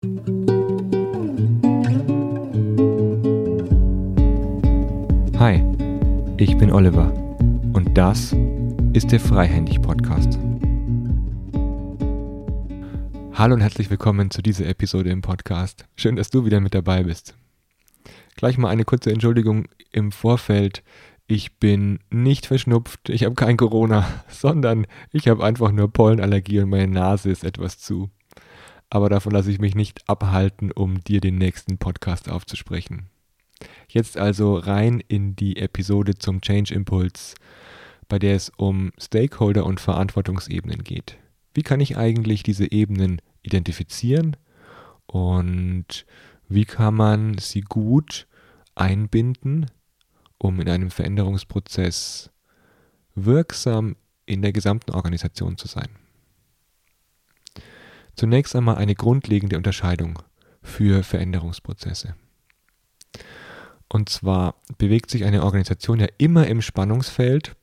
Hi, ich bin Oliver und das ist der Freihändig Podcast. Hallo und herzlich willkommen zu dieser Episode im Podcast. Schön, dass du wieder mit dabei bist. Gleich mal eine kurze Entschuldigung im Vorfeld. Ich bin nicht verschnupft, ich habe kein Corona, sondern ich habe einfach nur Pollenallergie und meine Nase ist etwas zu. Aber davon lasse ich mich nicht abhalten, um dir den nächsten Podcast aufzusprechen. Jetzt also rein in die Episode zum Change Impulse, bei der es um Stakeholder und Verantwortungsebenen geht. Wie kann ich eigentlich diese Ebenen identifizieren und wie kann man sie gut einbinden, um in einem Veränderungsprozess wirksam in der gesamten Organisation zu sein. Zunächst einmal eine grundlegende Unterscheidung für Veränderungsprozesse. Und zwar bewegt sich eine Organisation ja immer im Spannungsfeld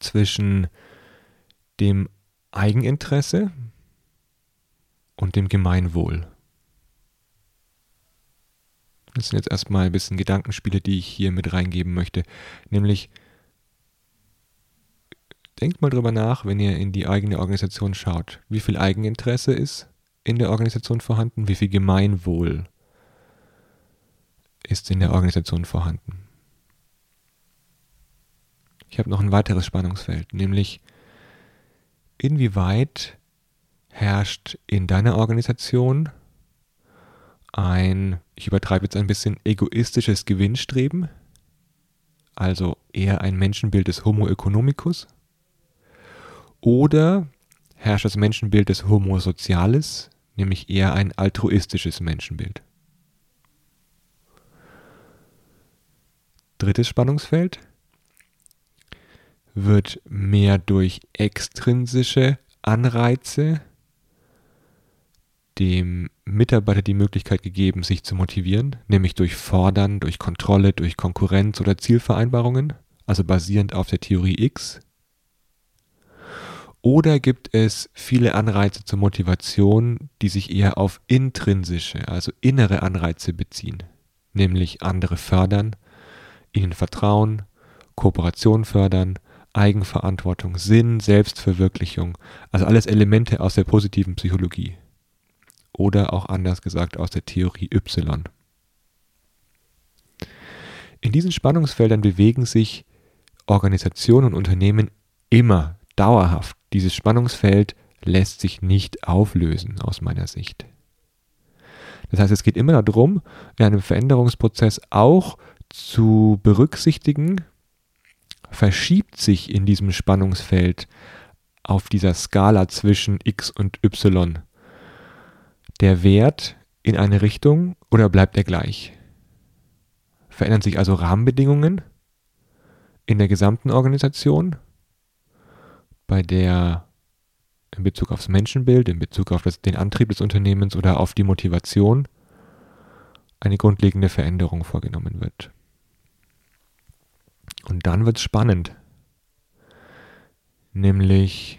zwischen dem Eigeninteresse und dem Gemeinwohl. Das sind jetzt erstmal ein bisschen Gedankenspiele, die ich hier mit reingeben möchte. Nämlich, denkt mal drüber nach, wenn ihr in die eigene Organisation schaut. Wie viel Eigeninteresse ist in der Organisation vorhanden? Wie viel Gemeinwohl ist in der Organisation vorhanden? Ich habe noch ein weiteres Spannungsfeld, nämlich inwieweit herrscht in deiner Organisation ein, ich übertreibe jetzt ein bisschen, egoistisches Gewinnstreben, also eher ein Menschenbild des Homo economicus, oder herrscht das Menschenbild des Homo socialis, nämlich eher ein altruistisches Menschenbild. Drittes Spannungsfeld wird mehr durch extrinsische Anreize dem Mitarbeiter die Möglichkeit gegeben, sich zu motivieren, nämlich durch Fordern, durch Kontrolle, durch Konkurrenz oder Zielvereinbarungen, also basierend auf der Theorie X. Oder gibt es viele Anreize zur Motivation, die sich eher auf intrinsische, also innere Anreize beziehen, nämlich andere fördern, ihnen vertrauen, Kooperation fördern, Eigenverantwortung, Sinn, Selbstverwirklichung, also alles Elemente aus der positiven Psychologie oder auch anders gesagt aus der Theorie Y. In diesen Spannungsfeldern bewegen sich Organisationen und Unternehmen immer dauerhaft. Dieses Spannungsfeld lässt sich nicht auflösen aus meiner Sicht. Das heißt, es geht immer darum, in einem Veränderungsprozess auch zu berücksichtigen, verschiebt sich in diesem Spannungsfeld auf dieser Skala zwischen x und y der Wert in eine Richtung oder bleibt er gleich? Verändern sich also Rahmenbedingungen in der gesamten Organisation, bei der in Bezug aufs Menschenbild, in Bezug auf das, den Antrieb des Unternehmens oder auf die Motivation eine grundlegende Veränderung vorgenommen wird. Und dann wird es spannend, nämlich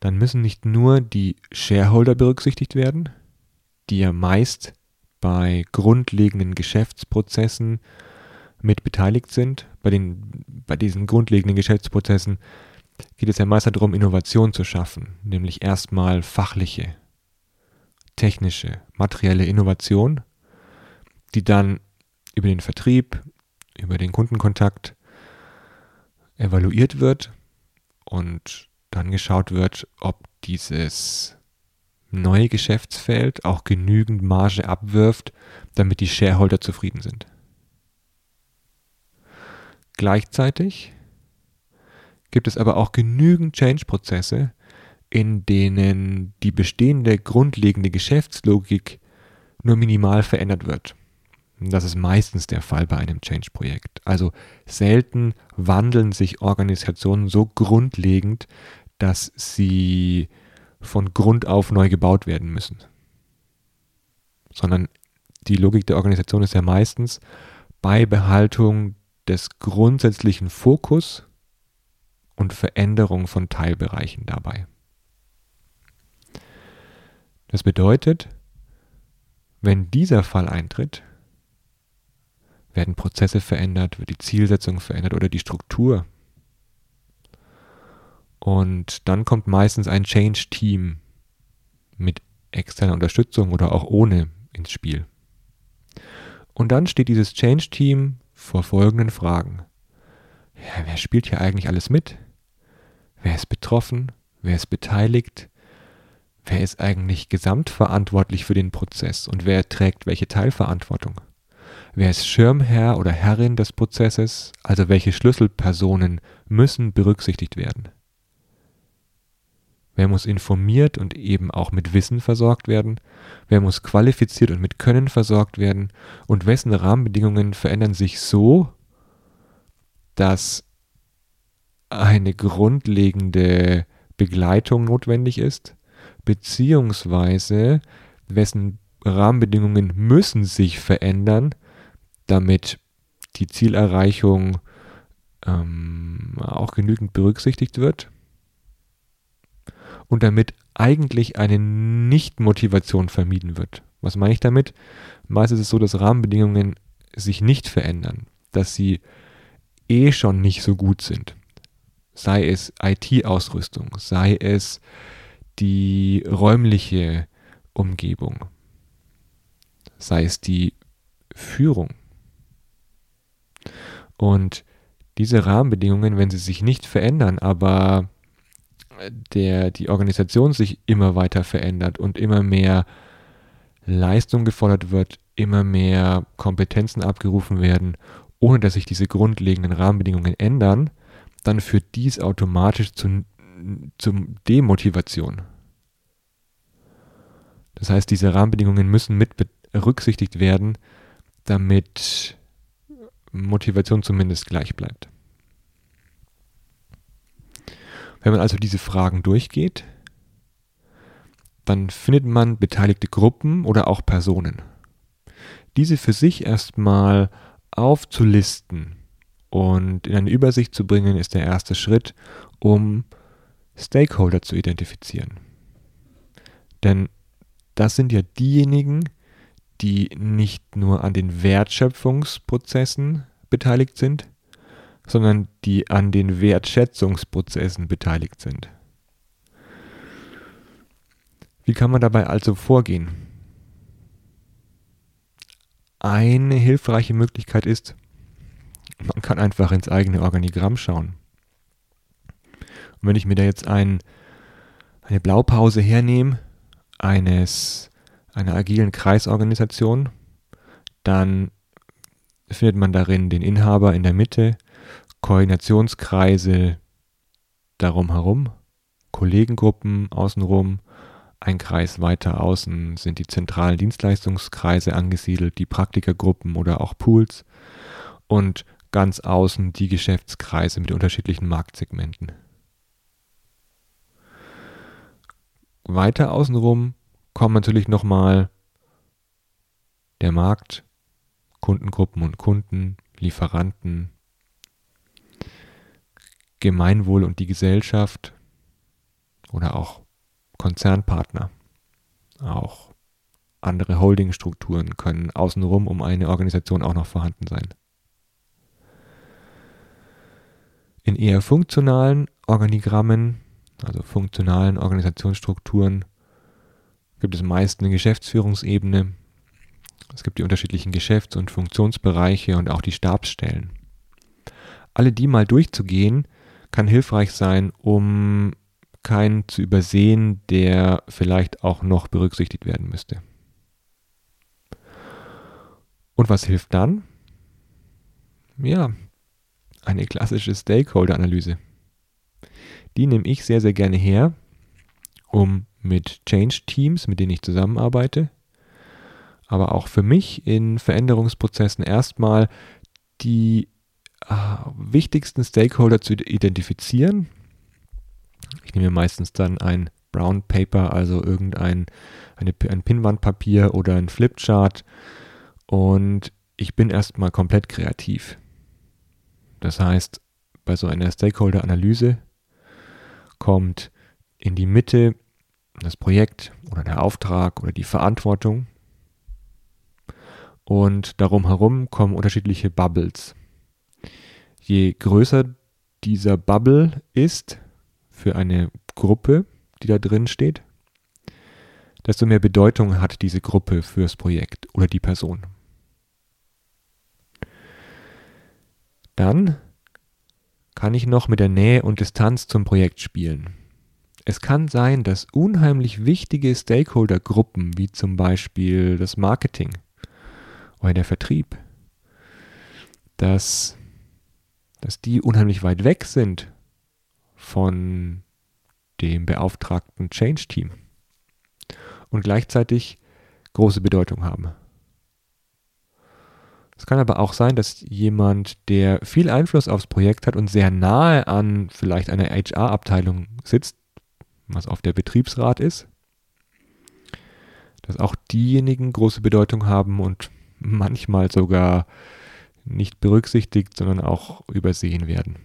dann müssen nicht nur die Shareholder berücksichtigt werden, die ja meist bei grundlegenden Geschäftsprozessen mit beteiligt sind. Bei, den, bei diesen grundlegenden Geschäftsprozessen geht es ja meist darum, Innovation zu schaffen, nämlich erstmal fachliche, technische, materielle Innovation, die dann über den Vertrieb, über den Kundenkontakt evaluiert wird und dann geschaut wird, ob dieses neue Geschäftsfeld auch genügend Marge abwirft, damit die Shareholder zufrieden sind. Gleichzeitig gibt es aber auch genügend Change-Prozesse, in denen die bestehende grundlegende Geschäftslogik nur minimal verändert wird. Das ist meistens der Fall bei einem Change-Projekt. Also selten wandeln sich Organisationen so grundlegend, dass sie von Grund auf neu gebaut werden müssen. Sondern die Logik der Organisation ist ja meistens Beibehaltung des grundsätzlichen Fokus und Veränderung von Teilbereichen dabei. Das bedeutet, wenn dieser Fall eintritt, werden Prozesse verändert, wird die Zielsetzung verändert oder die Struktur. Und dann kommt meistens ein Change-Team mit externer Unterstützung oder auch ohne ins Spiel. Und dann steht dieses Change-Team vor folgenden Fragen. Ja, wer spielt hier eigentlich alles mit? Wer ist betroffen? Wer ist beteiligt? Wer ist eigentlich gesamtverantwortlich für den Prozess und wer trägt welche Teilverantwortung? Wer ist Schirmherr oder Herrin des Prozesses, also welche Schlüsselpersonen müssen berücksichtigt werden? Wer muss informiert und eben auch mit Wissen versorgt werden? Wer muss qualifiziert und mit Können versorgt werden? Und wessen Rahmenbedingungen verändern sich so, dass eine grundlegende Begleitung notwendig ist? Beziehungsweise wessen Rahmenbedingungen müssen sich verändern, damit die Zielerreichung ähm, auch genügend berücksichtigt wird und damit eigentlich eine Nicht-Motivation vermieden wird. Was meine ich damit? Meist ist es so, dass Rahmenbedingungen sich nicht verändern, dass sie eh schon nicht so gut sind. Sei es IT-Ausrüstung, sei es die räumliche Umgebung, sei es die Führung. Und diese Rahmenbedingungen, wenn sie sich nicht verändern, aber der, die Organisation sich immer weiter verändert und immer mehr Leistung gefordert wird, immer mehr Kompetenzen abgerufen werden, ohne dass sich diese grundlegenden Rahmenbedingungen ändern, dann führt dies automatisch zu, zum Demotivation. Das heißt, diese Rahmenbedingungen müssen mit berücksichtigt werden, damit Motivation zumindest gleich bleibt. Wenn man also diese Fragen durchgeht, dann findet man beteiligte Gruppen oder auch Personen. Diese für sich erstmal aufzulisten und in eine Übersicht zu bringen, ist der erste Schritt, um Stakeholder zu identifizieren. Denn das sind ja diejenigen, die nicht nur an den Wertschöpfungsprozessen beteiligt sind, sondern die an den Wertschätzungsprozessen beteiligt sind. Wie kann man dabei also vorgehen? Eine hilfreiche Möglichkeit ist, man kann einfach ins eigene Organigramm schauen. Und wenn ich mir da jetzt ein, eine Blaupause hernehme, eines, einer agilen Kreisorganisation, dann findet man darin den Inhaber in der Mitte, Koordinationskreise darum herum, Kollegengruppen außenrum, ein Kreis weiter außen sind die zentralen Dienstleistungskreise angesiedelt, die Praktikergruppen oder auch Pools und ganz außen die Geschäftskreise mit unterschiedlichen Marktsegmenten. Weiter außenrum kommen natürlich nochmal der Markt, Kundengruppen und Kunden, Lieferanten, Gemeinwohl und die Gesellschaft oder auch Konzernpartner, auch andere Holdingstrukturen können außenrum um eine Organisation auch noch vorhanden sein. In eher funktionalen Organigrammen, also funktionalen Organisationsstrukturen, gibt es meist eine Geschäftsführungsebene. Es gibt die unterschiedlichen Geschäfts- und Funktionsbereiche und auch die Stabsstellen. Alle die mal durchzugehen, kann hilfreich sein, um keinen zu übersehen, der vielleicht auch noch berücksichtigt werden müsste. Und was hilft dann? Ja, eine klassische Stakeholder-Analyse. Die nehme ich sehr, sehr gerne her, um mit Change-Teams, mit denen ich zusammenarbeite, aber auch für mich in Veränderungsprozessen erstmal die wichtigsten Stakeholder zu identifizieren. Ich nehme meistens dann ein Brown Paper, also irgendein eine, ein Pinwandpapier oder ein Flipchart und ich bin erstmal komplett kreativ. Das heißt, bei so einer Stakeholder-Analyse kommt in die Mitte das Projekt oder der Auftrag oder die Verantwortung. Und darum herum kommen unterschiedliche Bubbles. Je größer dieser Bubble ist für eine Gruppe, die da drin steht, desto mehr Bedeutung hat diese Gruppe fürs Projekt oder die Person. Dann kann ich noch mit der Nähe und Distanz zum Projekt spielen. Es kann sein, dass unheimlich wichtige Stakeholder-Gruppen, wie zum Beispiel das Marketing oder der Vertrieb, dass, dass die unheimlich weit weg sind von dem beauftragten Change-Team und gleichzeitig große Bedeutung haben. Es kann aber auch sein, dass jemand, der viel Einfluss aufs Projekt hat und sehr nahe an vielleicht einer HR-Abteilung sitzt, was auf der Betriebsrat ist, dass auch diejenigen große Bedeutung haben und manchmal sogar nicht berücksichtigt, sondern auch übersehen werden.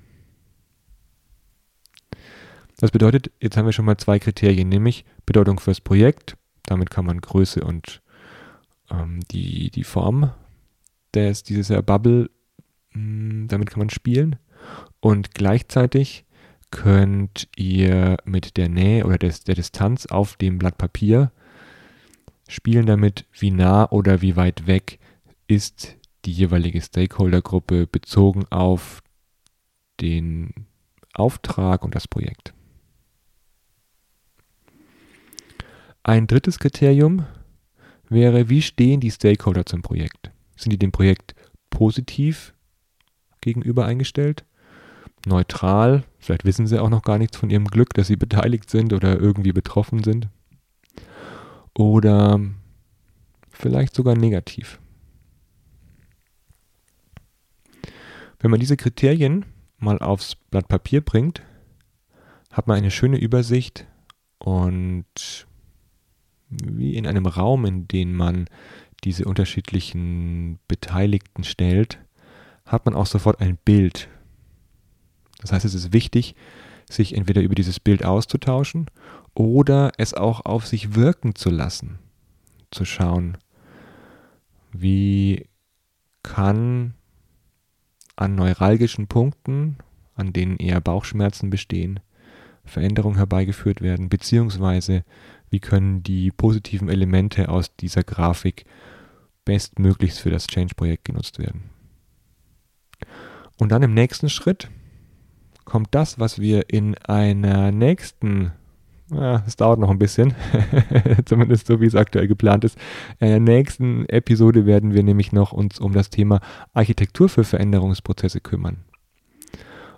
Das bedeutet, jetzt haben wir schon mal zwei Kriterien, nämlich Bedeutung fürs Projekt, damit kann man Größe und ähm, die, die Form des, dieses Bubble, mh, hm, damit kann man spielen und gleichzeitig könnt ihr mit der Nähe oder des, der Distanz auf dem Blatt Papier spielen damit, wie nah oder wie weit weg ist die jeweilige Stakeholdergruppe bezogen auf den Auftrag und das Projekt. Ein drittes Kriterium wäre, wie stehen die Stakeholder zum Projekt? Sind die dem Projekt positiv gegenüber eingestellt? neutral. Vielleicht wissen sie auch noch gar nichts von ihrem Glück, dass sie beteiligt sind oder irgendwie betroffen sind. Oder vielleicht sogar negativ. Wenn man diese Kriterien mal aufs Blatt Papier bringt, hat man eine schöne Übersicht und wie in einem Raum, in den man diese unterschiedlichen Beteiligten stellt, hat man auch sofort ein Bild das heißt, es ist wichtig, sich entweder über dieses Bild auszutauschen oder es auch auf sich wirken zu lassen. Zu schauen, wie kann an neuralgischen Punkten, an denen eher Bauchschmerzen bestehen, Veränderungen herbeigeführt werden, beziehungsweise wie können die positiven Elemente aus dieser Grafik bestmöglichst für das Change-Projekt genutzt werden. Und dann im nächsten Schritt kommt das, was wir in einer nächsten, es dauert noch ein bisschen, zumindest so wie es aktuell geplant ist, in der nächsten Episode werden wir nämlich noch uns um das Thema Architektur für Veränderungsprozesse kümmern.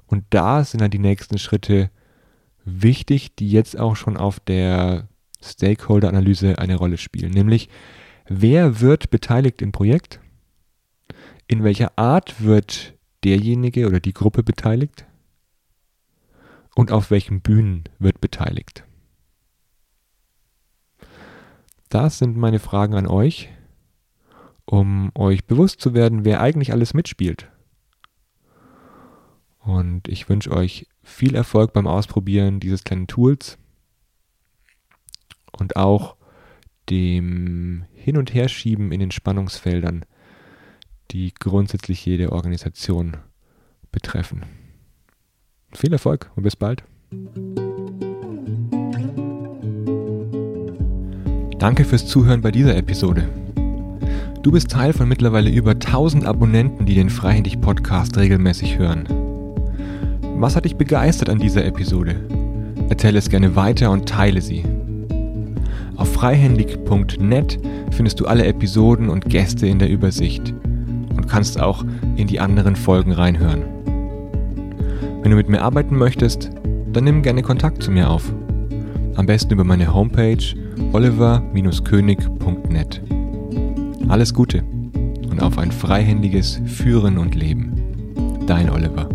Und da sind dann die nächsten Schritte wichtig, die jetzt auch schon auf der Stakeholder-Analyse eine Rolle spielen. Nämlich, wer wird beteiligt im Projekt? In welcher Art wird derjenige oder die Gruppe beteiligt? und auf welchen Bühnen wird beteiligt? Das sind meine Fragen an euch, um euch bewusst zu werden, wer eigentlich alles mitspielt. Und ich wünsche euch viel Erfolg beim Ausprobieren dieses kleinen Tools und auch dem Hin- und Herschieben in den Spannungsfeldern, die grundsätzlich jede Organisation betreffen. Viel Erfolg und bis bald. Danke fürs Zuhören bei dieser Episode. Du bist Teil von mittlerweile über 1000 Abonnenten, die den Freihändig Podcast regelmäßig hören. Was hat dich begeistert an dieser Episode? Erzähle es gerne weiter und teile sie. Auf freihändig.net findest du alle Episoden und Gäste in der Übersicht und kannst auch in die anderen Folgen reinhören. Wenn du mit mir arbeiten möchtest, dann nimm gerne Kontakt zu mir auf. Am besten über meine Homepage oliver-könig.net. Alles Gute und auf ein freihändiges Führen und Leben. Dein Oliver.